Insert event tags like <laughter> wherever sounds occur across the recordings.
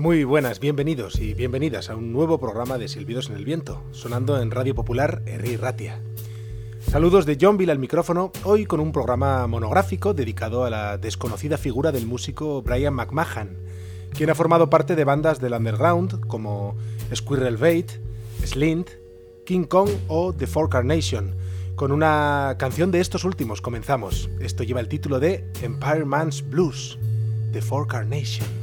Muy buenas, bienvenidos y bienvenidas a un nuevo programa de Silbidos en el Viento, sonando en Radio Popular Herri Ratia. Saludos de John al micrófono, hoy con un programa monográfico dedicado a la desconocida figura del músico Brian McMahon, quien ha formado parte de bandas del underground como Squirrel Bait, Slint, King Kong o The Four Carnation. Con una canción de estos últimos comenzamos. Esto lleva el título de Empire Man's Blues, The Four Carnation.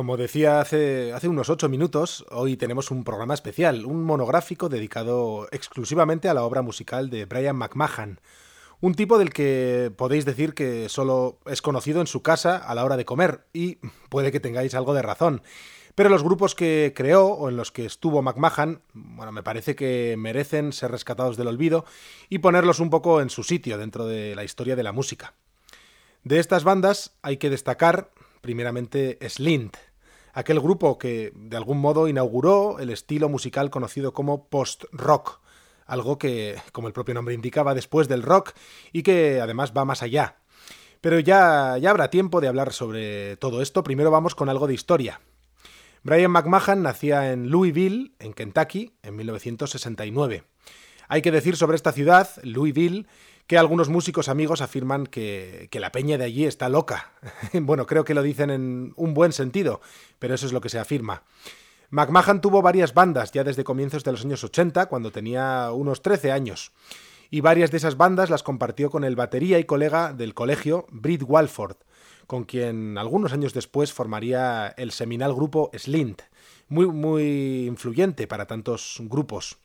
Como decía hace, unos ocho minutos, hoy tenemos un programa especial, un monográfico dedicado exclusivamente a la obra musical de Brian McMahon, un tipo del que podéis decir que solo es conocido en su casa a la hora de comer, y puede que tengáis algo de razón. Pero los grupos que creó o en los que estuvo McMahon, bueno, me parece que merecen ser rescatados del olvido y ponerlos un poco en su sitio dentro de la historia de la música. De estas bandas hay que destacar primeramente Slint, aquel grupo que de algún modo inauguró el estilo musical conocido como post-rock, algo que, como el propio nombre indica, va después del rock y que además va más allá. Pero ya, ya habrá tiempo de hablar sobre todo esto. Primero vamos con algo de historia. Brian McMahon nacía en Louisville, en Kentucky, en 1969. Hay que decir sobre esta ciudad, Louisville, que algunos músicos amigos afirman que, la peña de allí está loca. <laughs> bueno, creo que lo dicen en un buen sentido, pero eso es lo que se afirma. McMahon tuvo varias bandas ya desde comienzos de los años 80, cuando tenía unos 13 años, y varias de esas bandas las compartió con el batería y colega del colegio, Britt Walford, con quien algunos años después formaría el seminal grupo Slint, muy, muy influyente para tantos grupos.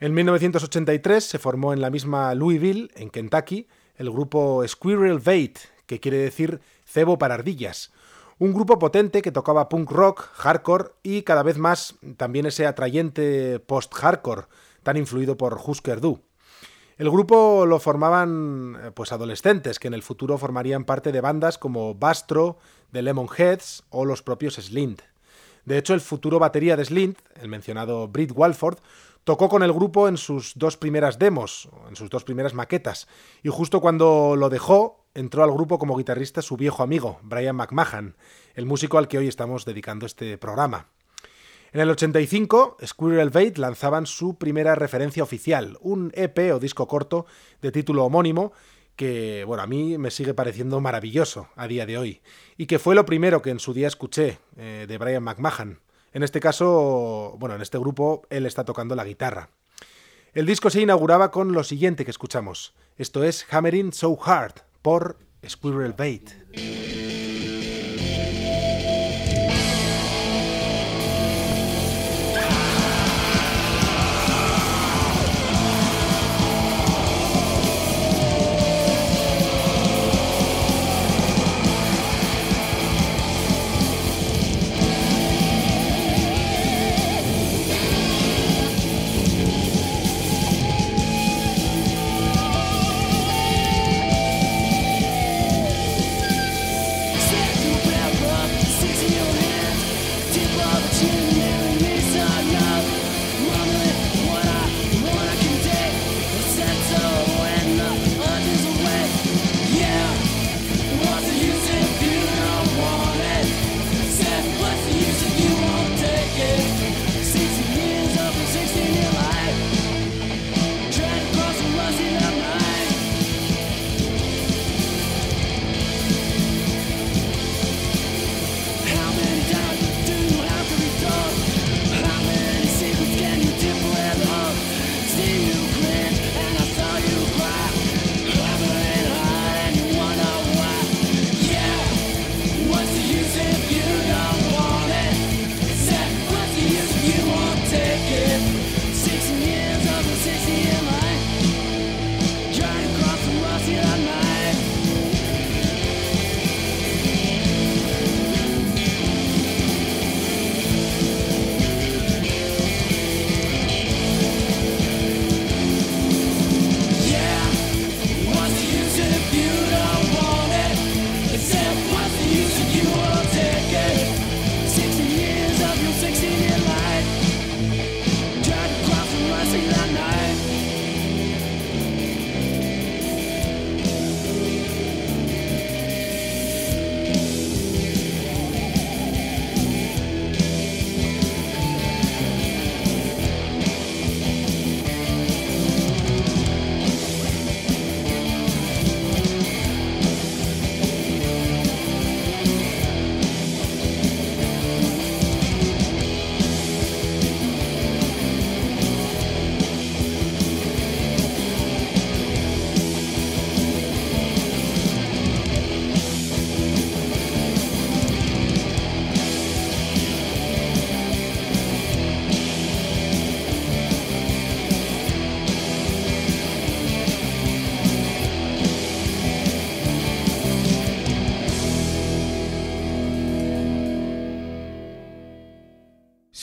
En 1983 se formó en la misma Louisville, en Kentucky, el grupo Squirrel Bait, que quiere decir cebo para ardillas. Un grupo potente que tocaba punk rock, hardcore y cada vez más también ese atrayente post-hardcore, tan influido por Husker Du. El grupo lo formaban eh, pues adolescentes que en el futuro formarían parte de bandas como Bastro, The Lemonheads o los propios Slint. De hecho, el futuro batería de Slint, el mencionado Britt Walford, Tocó con el grupo en sus dos primeras demos, en sus dos primeras maquetas, y justo cuando lo dejó, entró al grupo como guitarrista su viejo amigo, Brian McMahon, el músico al que hoy estamos dedicando este programa. En el 85, Squirrel Bait lanzaban su primera referencia oficial, un EP o disco corto de título homónimo que, bueno, a mí me sigue pareciendo maravilloso a día de hoy, y que fue lo primero que en su día escuché eh, de Brian McMahon. En este caso, bueno, en este grupo él está tocando la guitarra. El disco se inauguraba con lo siguiente que escuchamos. Esto es Hammering So Hard por Squirrel Bait.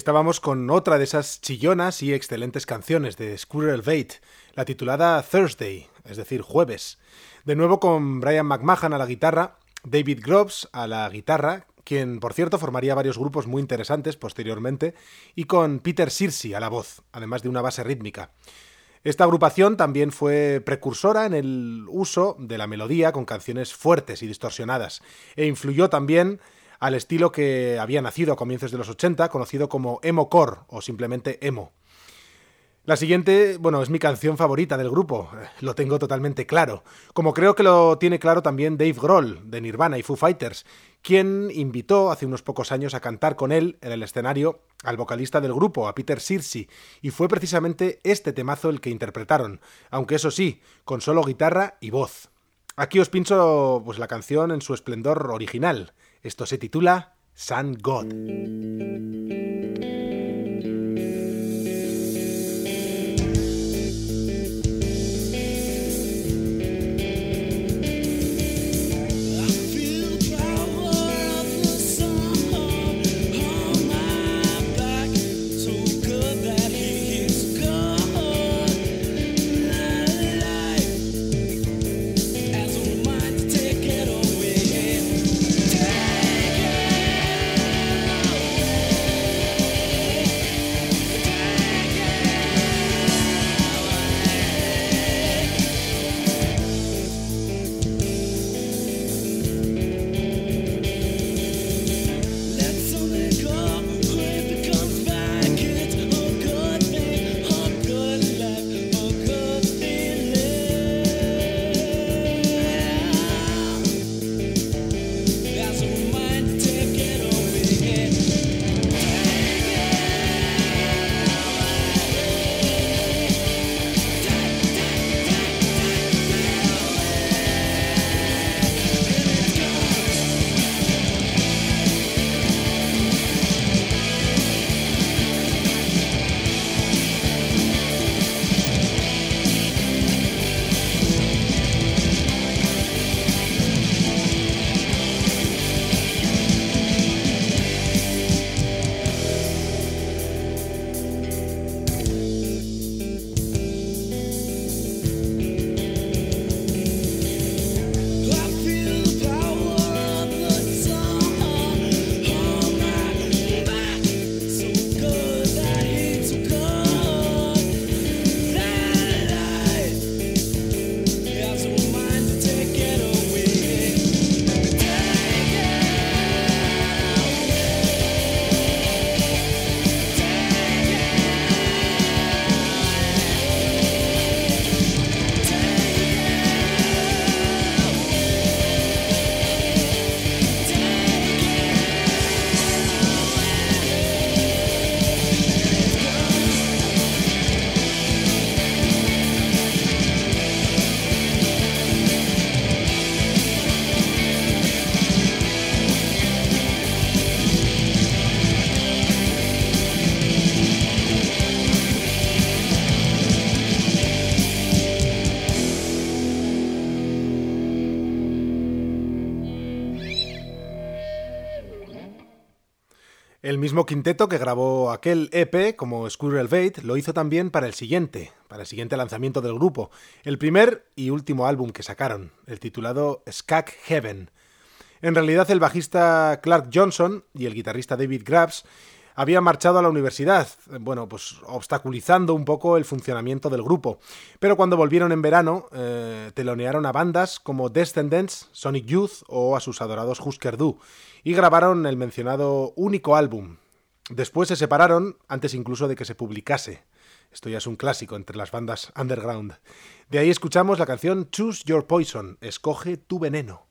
Estábamos con otra de esas chillonas y excelentes canciones de Squirrel Bait, la titulada Thursday, es decir, jueves. De nuevo con Brian McMahon a la guitarra, David Groves a la guitarra, quien por cierto formaría varios grupos muy interesantes posteriormente, y con Peter Searcy a la voz, además de una base rítmica. Esta agrupación también fue precursora en el uso de la melodía con canciones fuertes y distorsionadas, e influyó también al estilo que había nacido a comienzos de los 80, conocido como emo core o simplemente emo. La siguiente, bueno, es mi canción favorita del grupo, eh, lo tengo totalmente claro, como creo que lo tiene claro también Dave Grohl, de Nirvana y Foo Fighters, quien invitó hace unos pocos años a cantar con él en el escenario al vocalista del grupo, a Peter Searcy, y fue precisamente este temazo el que interpretaron, aunque eso sí, con solo guitarra y voz. Aquí os pincho pues la canción en su esplendor original, esto se titula Sun God. El mismo quinteto que grabó aquel EP como Squirrel Bait lo hizo también para el siguiente, para el siguiente lanzamiento del grupo, el primer y último álbum que sacaron, el titulado Skag Heaven. En realidad el bajista Clark Johnson y el guitarrista David Grubbs habían marchado a la universidad, bueno, pues obstaculizando un poco el funcionamiento del grupo. Pero cuando volvieron en verano, eh, telonearon a bandas como Descendants, Sonic Youth o a sus adorados Husker Du, y grabaron el mencionado único álbum. Después se separaron antes incluso de que se publicase. Esto ya es un clásico entre las bandas underground. De ahí escuchamos la canción Choose Your Poison, escoge tu veneno.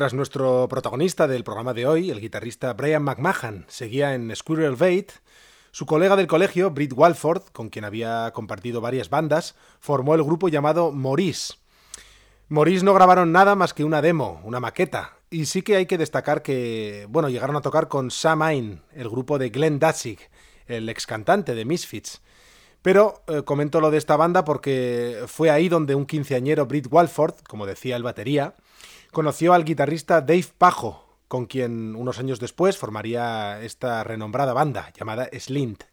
Mientras nuestro protagonista del programa de hoy, el guitarrista Brian McMahon, seguía en Squirrel Bait, su colega del colegio, Britt Walford, con quien había compartido varias bandas, formó el grupo llamado Maurice. Maurice no grabaron nada más que una demo, una maqueta, y sí que hay que destacar que, bueno, llegaron a tocar con Sam Ain, el grupo de Glenn Danzig, el ex cantante de Misfits. Pero eh, comento lo de esta banda porque fue ahí donde un quinceañero Britt Walford, como decía el batería, conoció al guitarrista Dave Pajo, con quien unos años después formaría esta renombrada banda llamada Slint.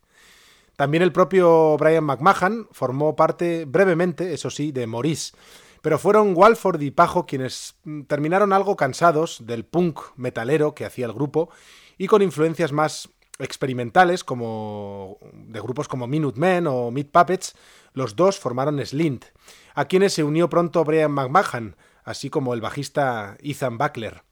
También el propio Brian McMahon formó parte brevemente, eso sí, de Maurice, pero fueron Walford y Pajo quienes mm, terminaron algo cansados del punk metalero que hacía el grupo y con influencias más experimentales como de grupos como Minutemen o Meat Puppets, los dos formaron Slint, a quienes se unió pronto Brian McMahon, así como el bajista Ethan Buckler.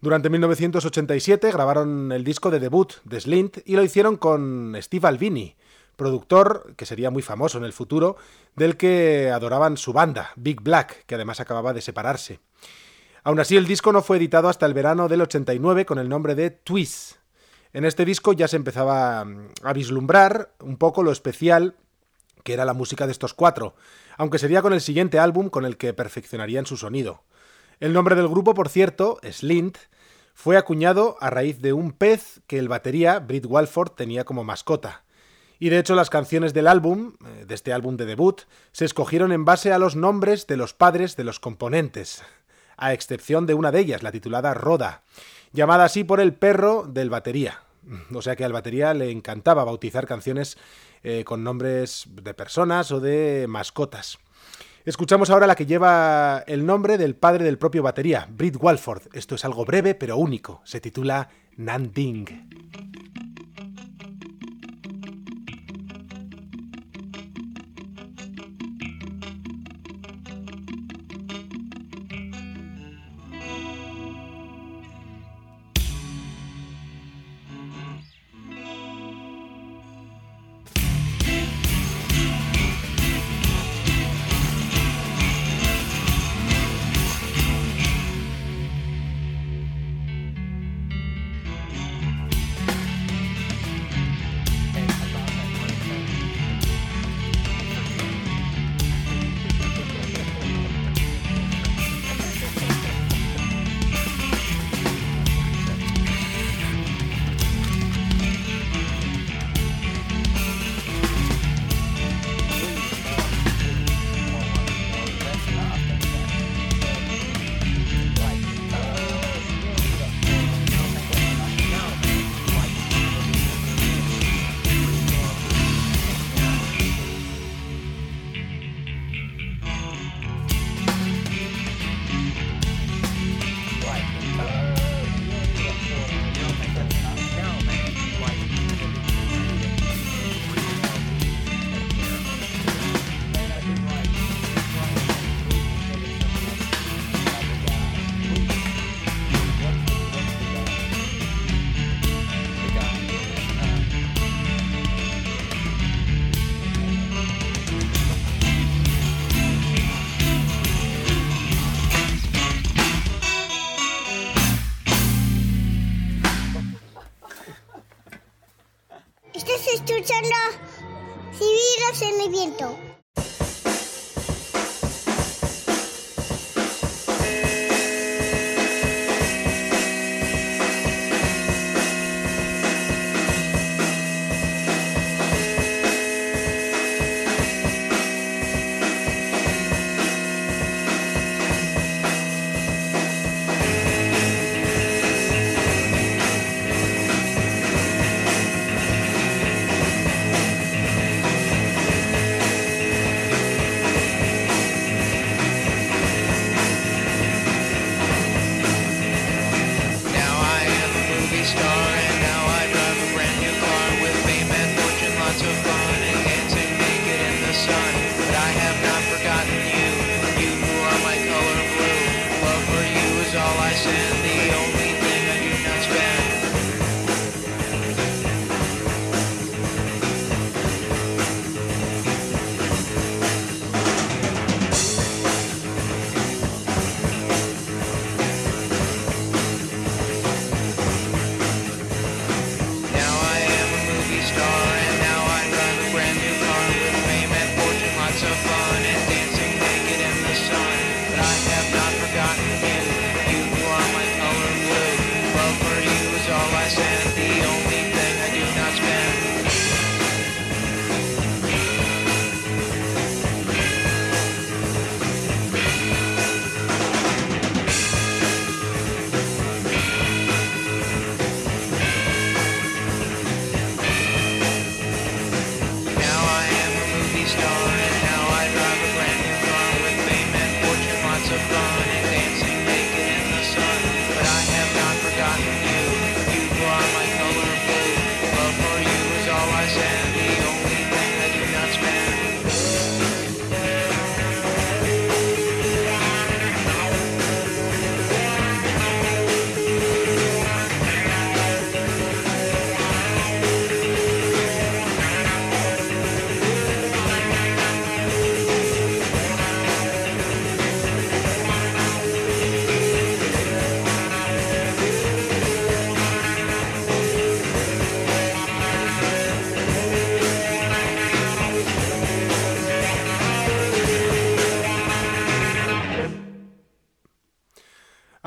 Durante 1987 grabaron el disco de debut de Slint y lo hicieron con Steve Albini, productor que sería muy famoso en el futuro, del que adoraban su banda, Big Black, que además acababa de separarse. Aún así, el disco no fue editado hasta el verano del 89 con el nombre de Twist. En este disco ya se empezaba a vislumbrar un poco lo especial que era la música de estos cuatro, aunque sería con el siguiente álbum con el que perfeccionarían su sonido. El nombre del grupo, por cierto, Slint, fue acuñado a raíz de un pez que el batería Britt Walford tenía como mascota. Y de hecho las canciones del álbum, eh, de este álbum de debut, se escogieron en base a los nombres de los padres de los componentes, a excepción de una de ellas, la titulada Roda, llamada así por el perro del batería. O sea que al batería le encantaba bautizar canciones eh, con nombres de personas o de mascotas. Escuchamos ahora la que lleva el nombre del padre del propio batería, Britt Walford. Esto es algo breve pero único. Se titula Nanding.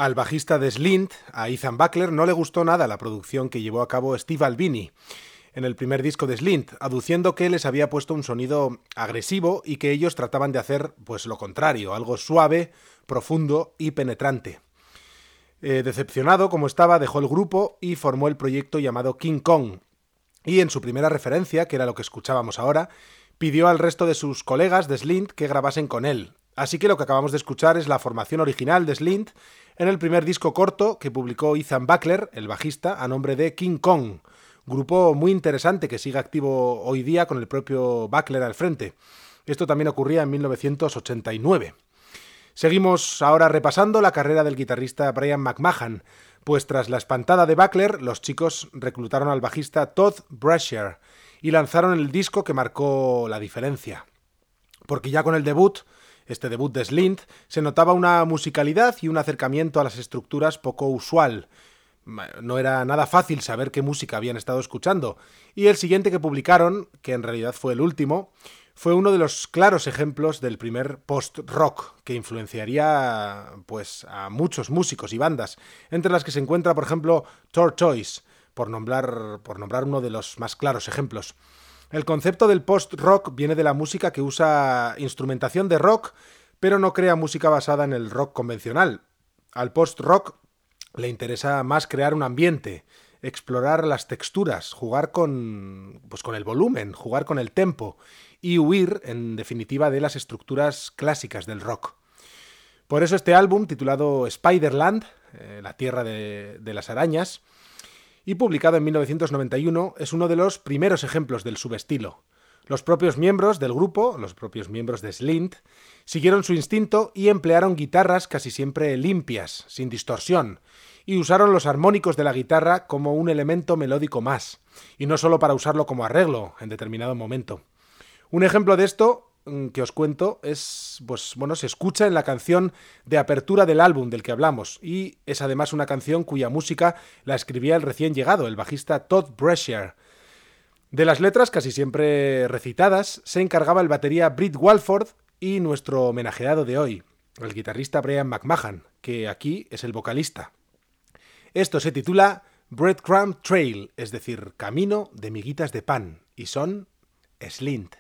Al bajista de Slint, a Ethan Buckler, no le gustó nada la producción que llevó a cabo Steve Albini en el primer disco de Slint, aduciendo que les había puesto un sonido agresivo y que ellos trataban de hacer pues lo contrario, algo suave, profundo y penetrante. Eh, decepcionado como estaba, dejó el grupo y formó el proyecto llamado King Kong. Y en su primera referencia, que era lo que escuchábamos ahora, pidió al resto de sus colegas de Slint que grabasen con él. Así que lo que acabamos de escuchar es la formación original de Slint en el primer disco corto que publicó Ethan Buckler, el bajista, a nombre de King Kong, grupo muy interesante que sigue activo hoy día con el propio Buckler al frente. Esto también ocurría en 1989. Seguimos ahora repasando la carrera del guitarrista Brian McMahon, pues tras la espantada de Buckler, los chicos reclutaron al bajista Todd Brasher y lanzaron el disco que marcó la diferencia. Porque ya con el debut, este debut de Slint, se notaba una musicalidad y un acercamiento a las estructuras poco usual. No era nada fácil saber qué música habían estado escuchando, y el siguiente que publicaron, que en realidad fue el último, fue uno de los claros ejemplos del primer post-rock que influenciaría pues a muchos músicos y bandas, entre las que se encuentra por ejemplo Tortoise, por nombrar, por nombrar uno de los más claros ejemplos. El concepto del post-rock viene de la música que usa instrumentación de rock, pero no crea música basada en el rock convencional. Al post-rock le interesa más crear un ambiente, explorar las texturas, jugar con pues con el volumen, jugar con el tempo y huir, en definitiva, de las estructuras clásicas del rock. Por eso este álbum, titulado Spiderland, eh, la tierra de, de las arañas, y publicado en 1991, es uno de los primeros ejemplos del subestilo. Los propios miembros del grupo, los propios miembros de Slint, siguieron su instinto y emplearon guitarras casi siempre limpias, sin distorsión, y usaron los armónicos de la guitarra como un elemento melódico más, y no solo para usarlo como arreglo en determinado momento. Un ejemplo de esto que os cuento es, pues bueno, se escucha en la canción de apertura del álbum del que hablamos, y es además una canción cuya música la escribía el recién llegado, el bajista Todd Brasher. De las letras, casi siempre recitadas, se encargaba el batería Britt Walford y nuestro homenajeado de hoy, el guitarrista Brian McMahon, que aquí es el vocalista. Esto se titula Breadcrumb Trail, es decir, camino de miguitas de pan, y son Slint.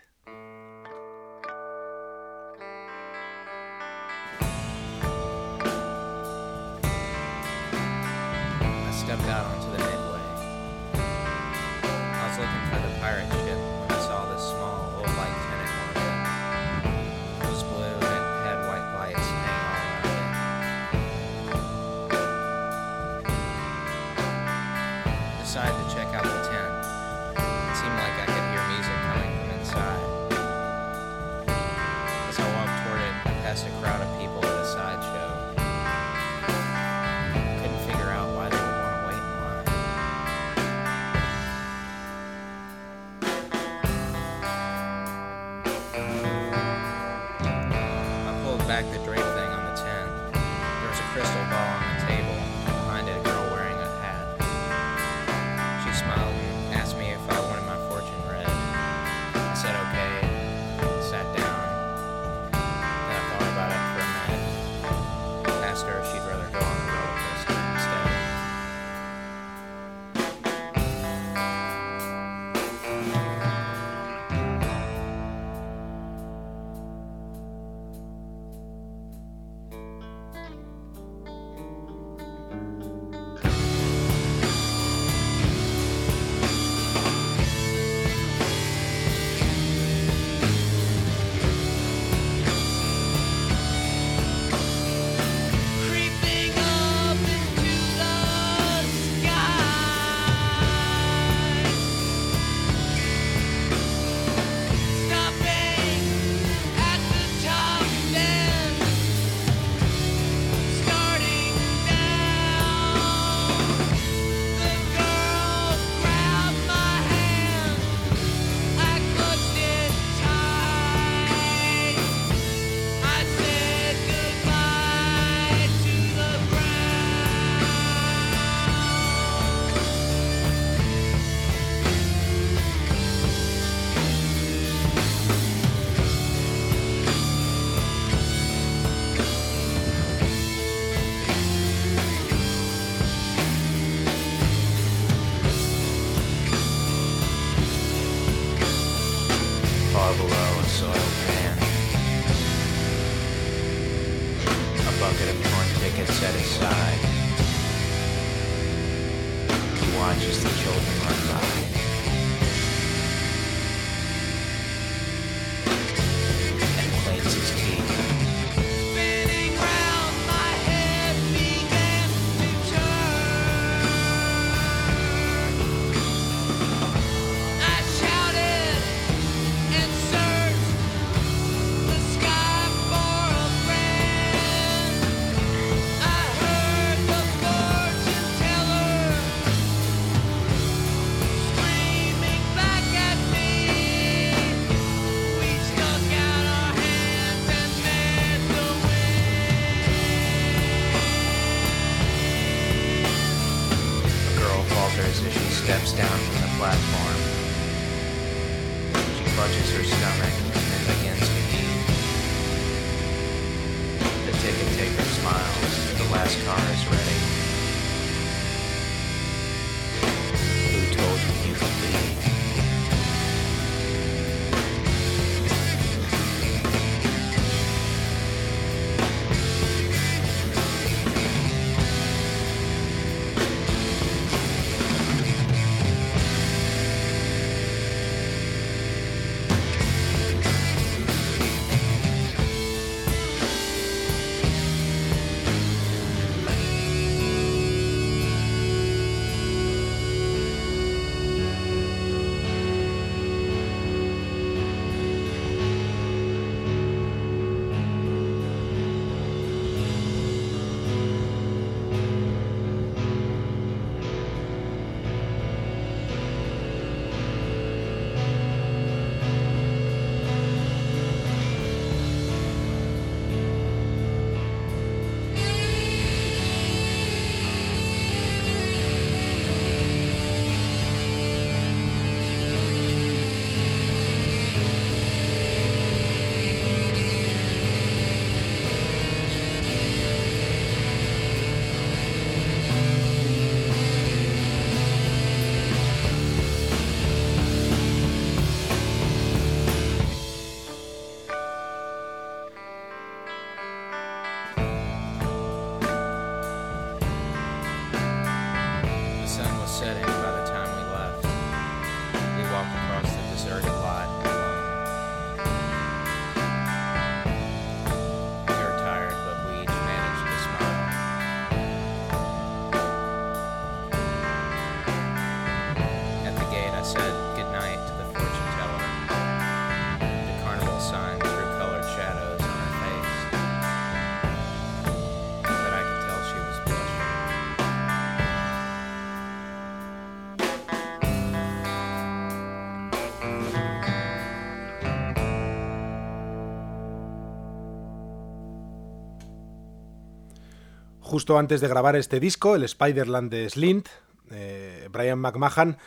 Justo antes de grabar este disco, el Spiderland de Slint, eh, Brian McMahon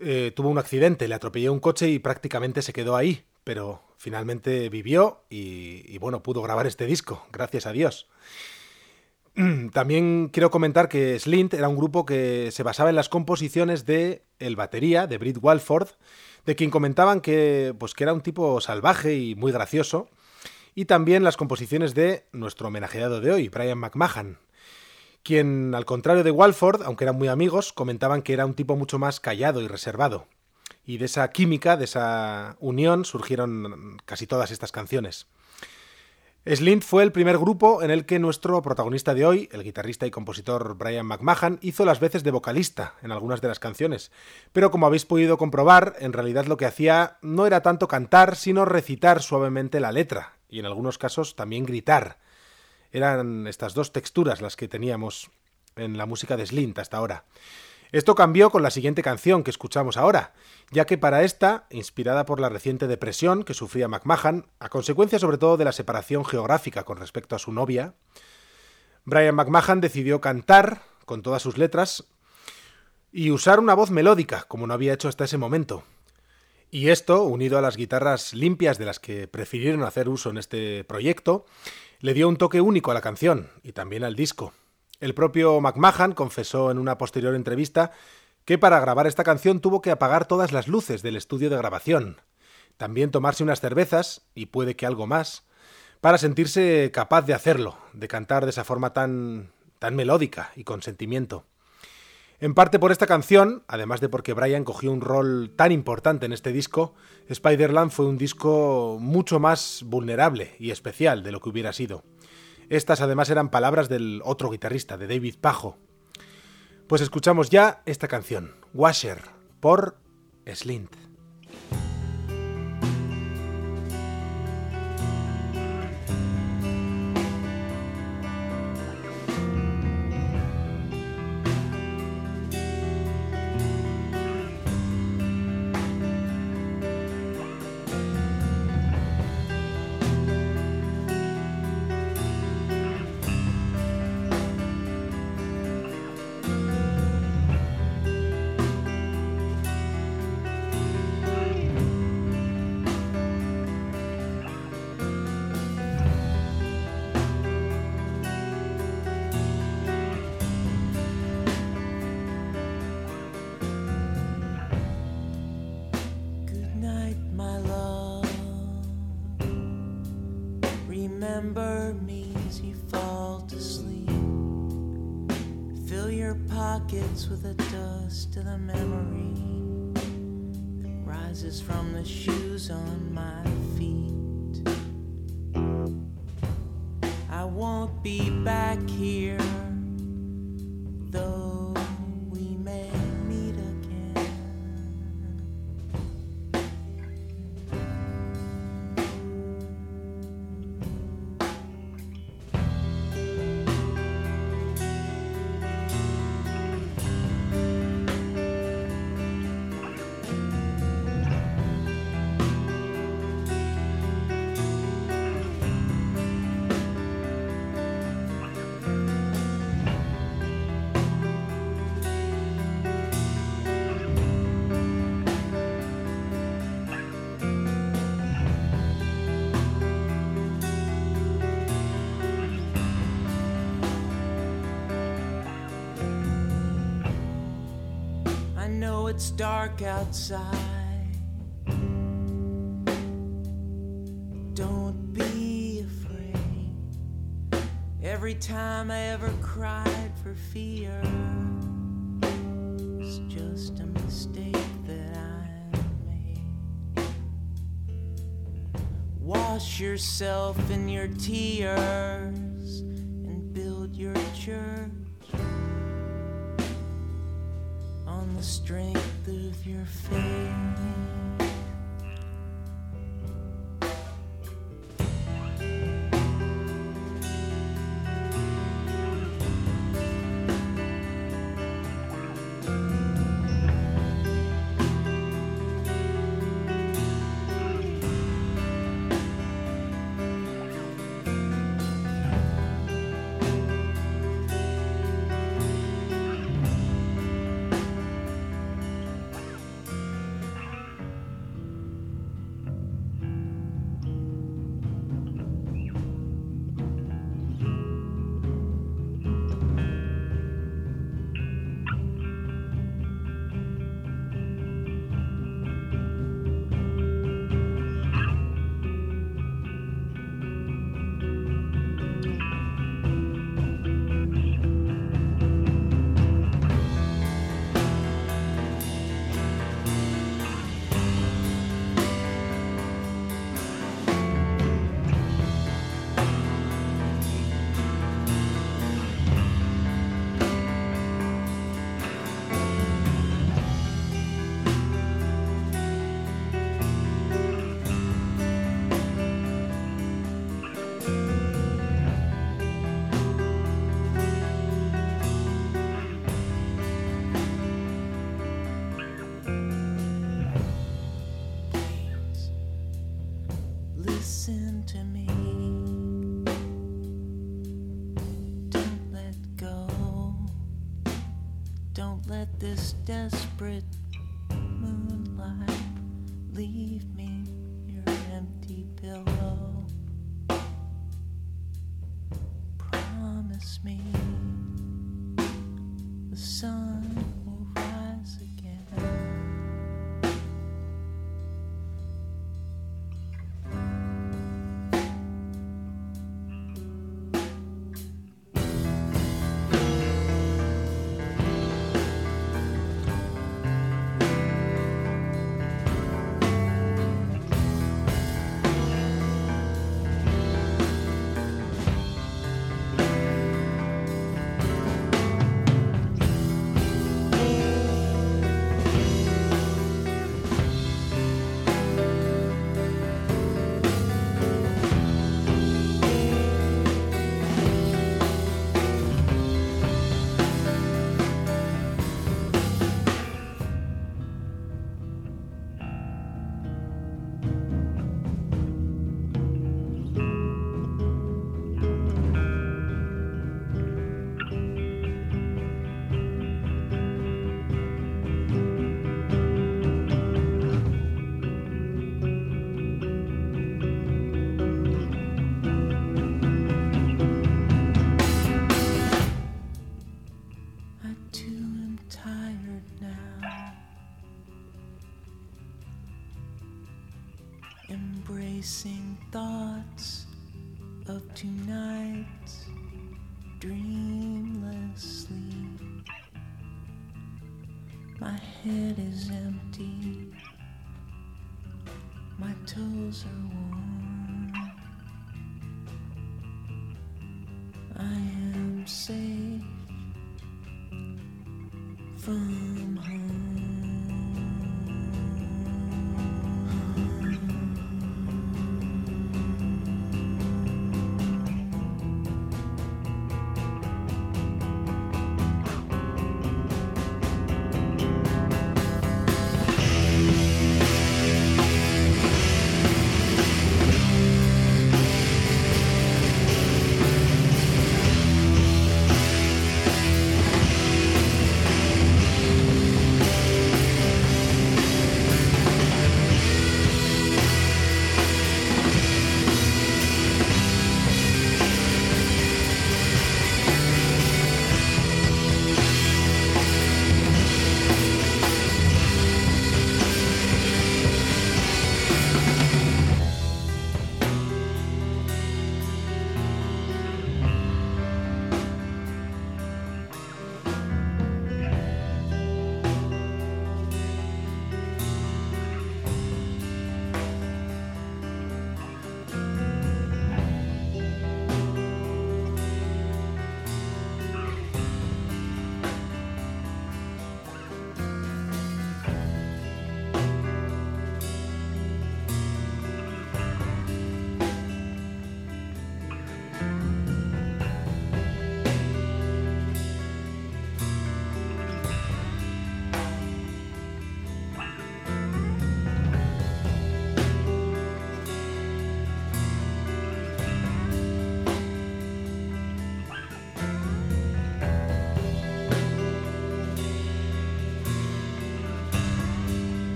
eh, tuvo un accidente, le atropelló un coche y prácticamente se quedó ahí, pero finalmente vivió y, bueno, pudo grabar este disco, gracias a Dios. <clears throat> También quiero comentar que Slint era un grupo que se basaba en las composiciones de el batería, de Britt Walford, de quien comentaban que, pues, que era un tipo salvaje y muy gracioso, y también las composiciones de nuestro homenajeado de hoy, Brian McMahon, quien, al contrario de Walford, aunque eran muy amigos, comentaban que era un tipo mucho más callado y reservado. Y de esa química, de esa unión, surgieron casi todas estas canciones. Slint fue el primer grupo en el que nuestro protagonista de hoy, el guitarrista y compositor Brian McMahon, hizo las veces de vocalista en algunas de las canciones. Pero como habéis podido comprobar, en realidad lo que hacía no era tanto cantar, sino recitar suavemente la letra, y en algunos casos también gritar. Eran estas dos texturas las que teníamos en la música de Slint hasta ahora. Esto cambió con la siguiente canción que escuchamos ahora, ya que para esta, inspirada por la reciente depresión que sufría McMahon, a consecuencia sobre todo de la separación geográfica con respecto a su novia, Brian McMahon decidió cantar con todas sus letras y usar una voz melódica, como no había hecho hasta ese momento. Y esto, unido a las guitarras limpias de las que prefirieron hacer uso en este proyecto, le dio un toque único a la canción y también al disco. El propio McMahon confesó en una posterior entrevista que para grabar esta canción tuvo que apagar todas las luces del estudio de grabación, también tomarse unas cervezas, y puede que algo más, para sentirse capaz de hacerlo, de cantar de esa forma tan, tan melódica y con sentimiento. En parte por esta canción, además de porque Brian cogió un rol tan importante en este disco, Spiderland fue un disco mucho más vulnerable y especial de lo que hubiera sido. Estas además eran palabras del otro guitarrista, de David Pajo. Pues escuchamos ya esta canción, Washer, por Slint. Know it's dark outside. Don't be afraid. Every time I ever cried for fear, it's just a mistake that I made. Wash yourself in your tears and build your church the strength of your faith.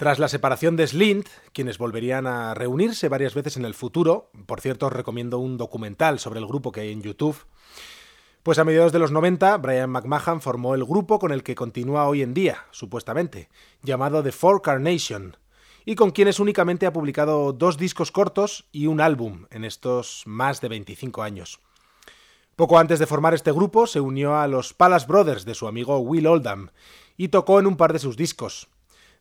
Tras la separación de Slint, quienes volverían a reunirse varias veces en el futuro, por cierto os recomiendo un documental sobre el grupo que hay en YouTube, pues a mediados de los 90 Brian McMahon formó el grupo con el que continúa hoy en día, supuestamente, llamado The Four Carnation, y con quienes únicamente ha publicado dos discos cortos y un álbum en estos más de 25 años. Poco antes de formar este grupo se unió a los Palace Brothers de su amigo Will Oldham y tocó en un par de sus discos,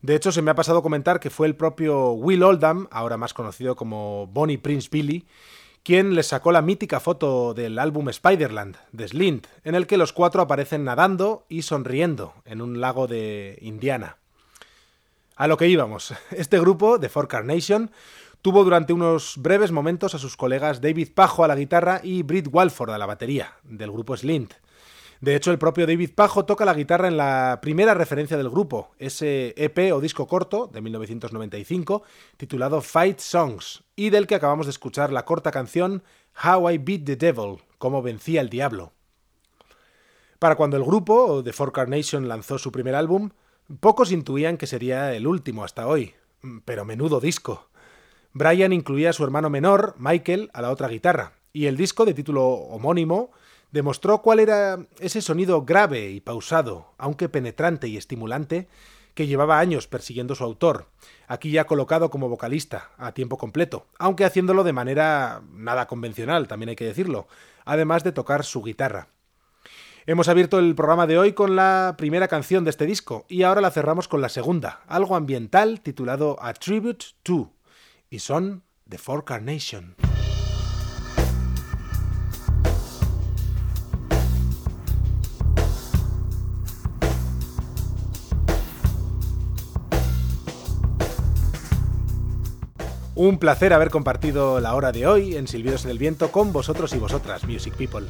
de hecho, se me ha pasado comentar que fue el propio Will Oldham, ahora más conocido como Bonnie Prince Billy, quien les sacó la mítica foto del álbum Spiderland de Slint, en el que los cuatro aparecen nadando y sonriendo en un lago de Indiana. A lo que íbamos, <laughs> este grupo, The Four Carnation, tuvo durante unos breves momentos a sus colegas David Pajo a la guitarra y Britt Walford a la batería, del grupo Slint. De hecho, el propio David Pajo toca la guitarra en la primera referencia del grupo, ese EP o disco corto de 1995, titulado Fight Songs, y del que acabamos de escuchar la corta canción How I Beat the Devil, cómo vencía el diablo. Para cuando el grupo, The Four Carnation, lanzó su primer álbum, Pocos intuían que sería el último hasta hoy, pero menudo disco. Brian incluía a su hermano menor, Michael, a la otra guitarra, y el disco de título homónimo demostró cuál era ese sonido grave y pausado, aunque penetrante y estimulante, que llevaba años persiguiendo su autor, aquí ya colocado como vocalista a tiempo completo, aunque haciéndolo de manera nada convencional, también hay que decirlo, además de tocar su guitarra. Hemos abierto el programa de hoy con la primera canción de este disco y ahora la cerramos con la segunda, algo ambiental titulado A Tribute to, y son The Four Carnation. Un placer haber compartido la hora de hoy en Silbidos en el Viento con vosotros y vosotras, Music People.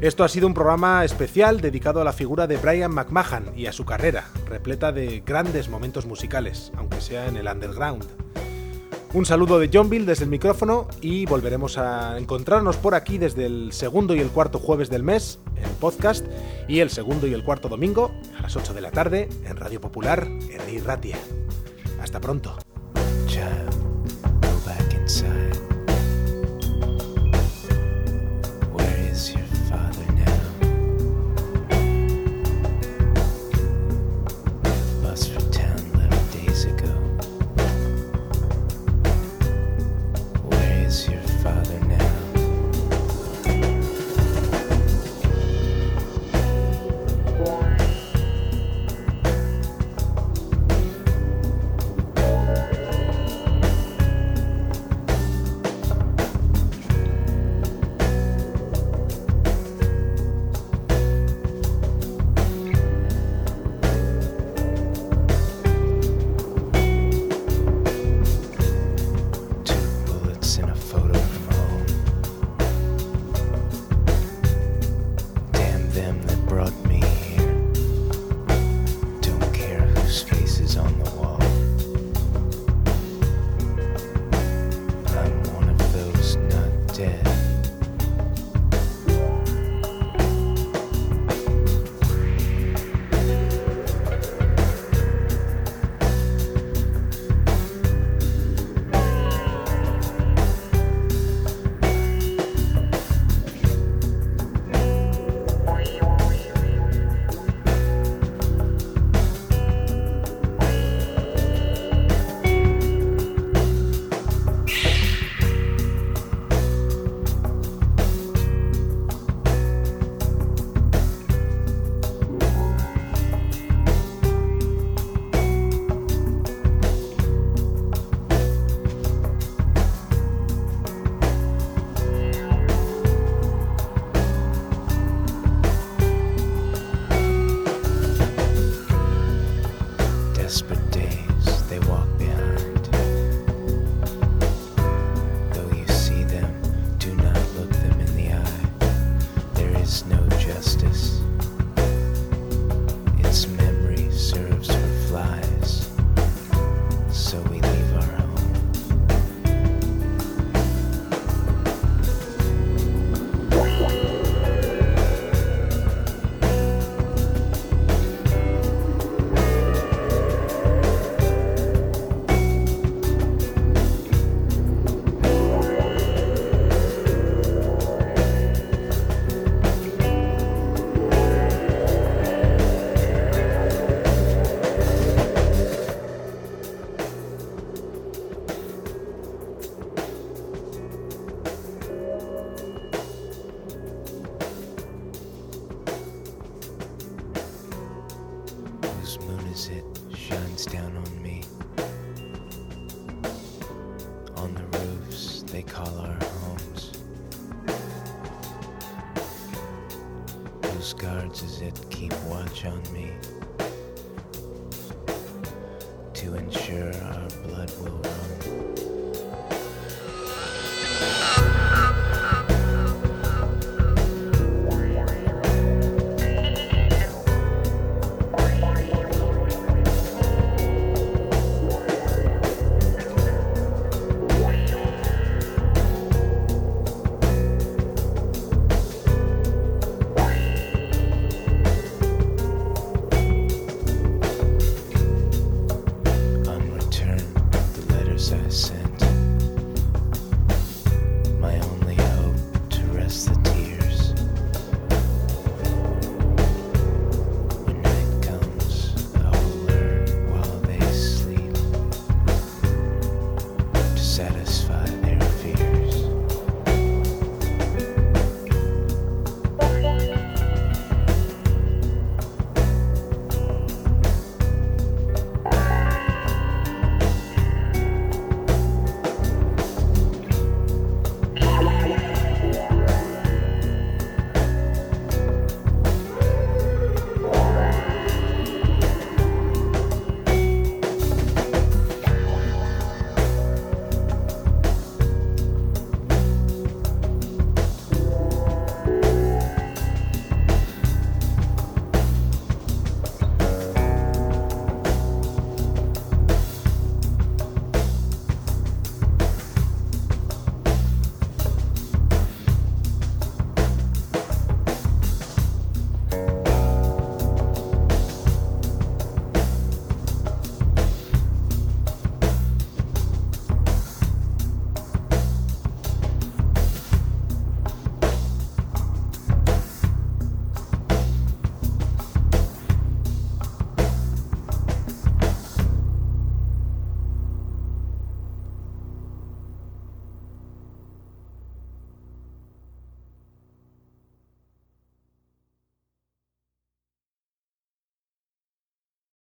Esto ha sido un programa especial dedicado a la figura de Brian McMahon y a su carrera, repleta de grandes momentos musicales, aunque sea en el underground. Un saludo de John Bill desde el micrófono y volveremos a encontrarnos por aquí desde el segundo y el cuarto jueves del mes en podcast y el segundo y el cuarto domingo a las 8 de la tarde en Radio Popular, Erri Ratia. Hasta pronto. Child,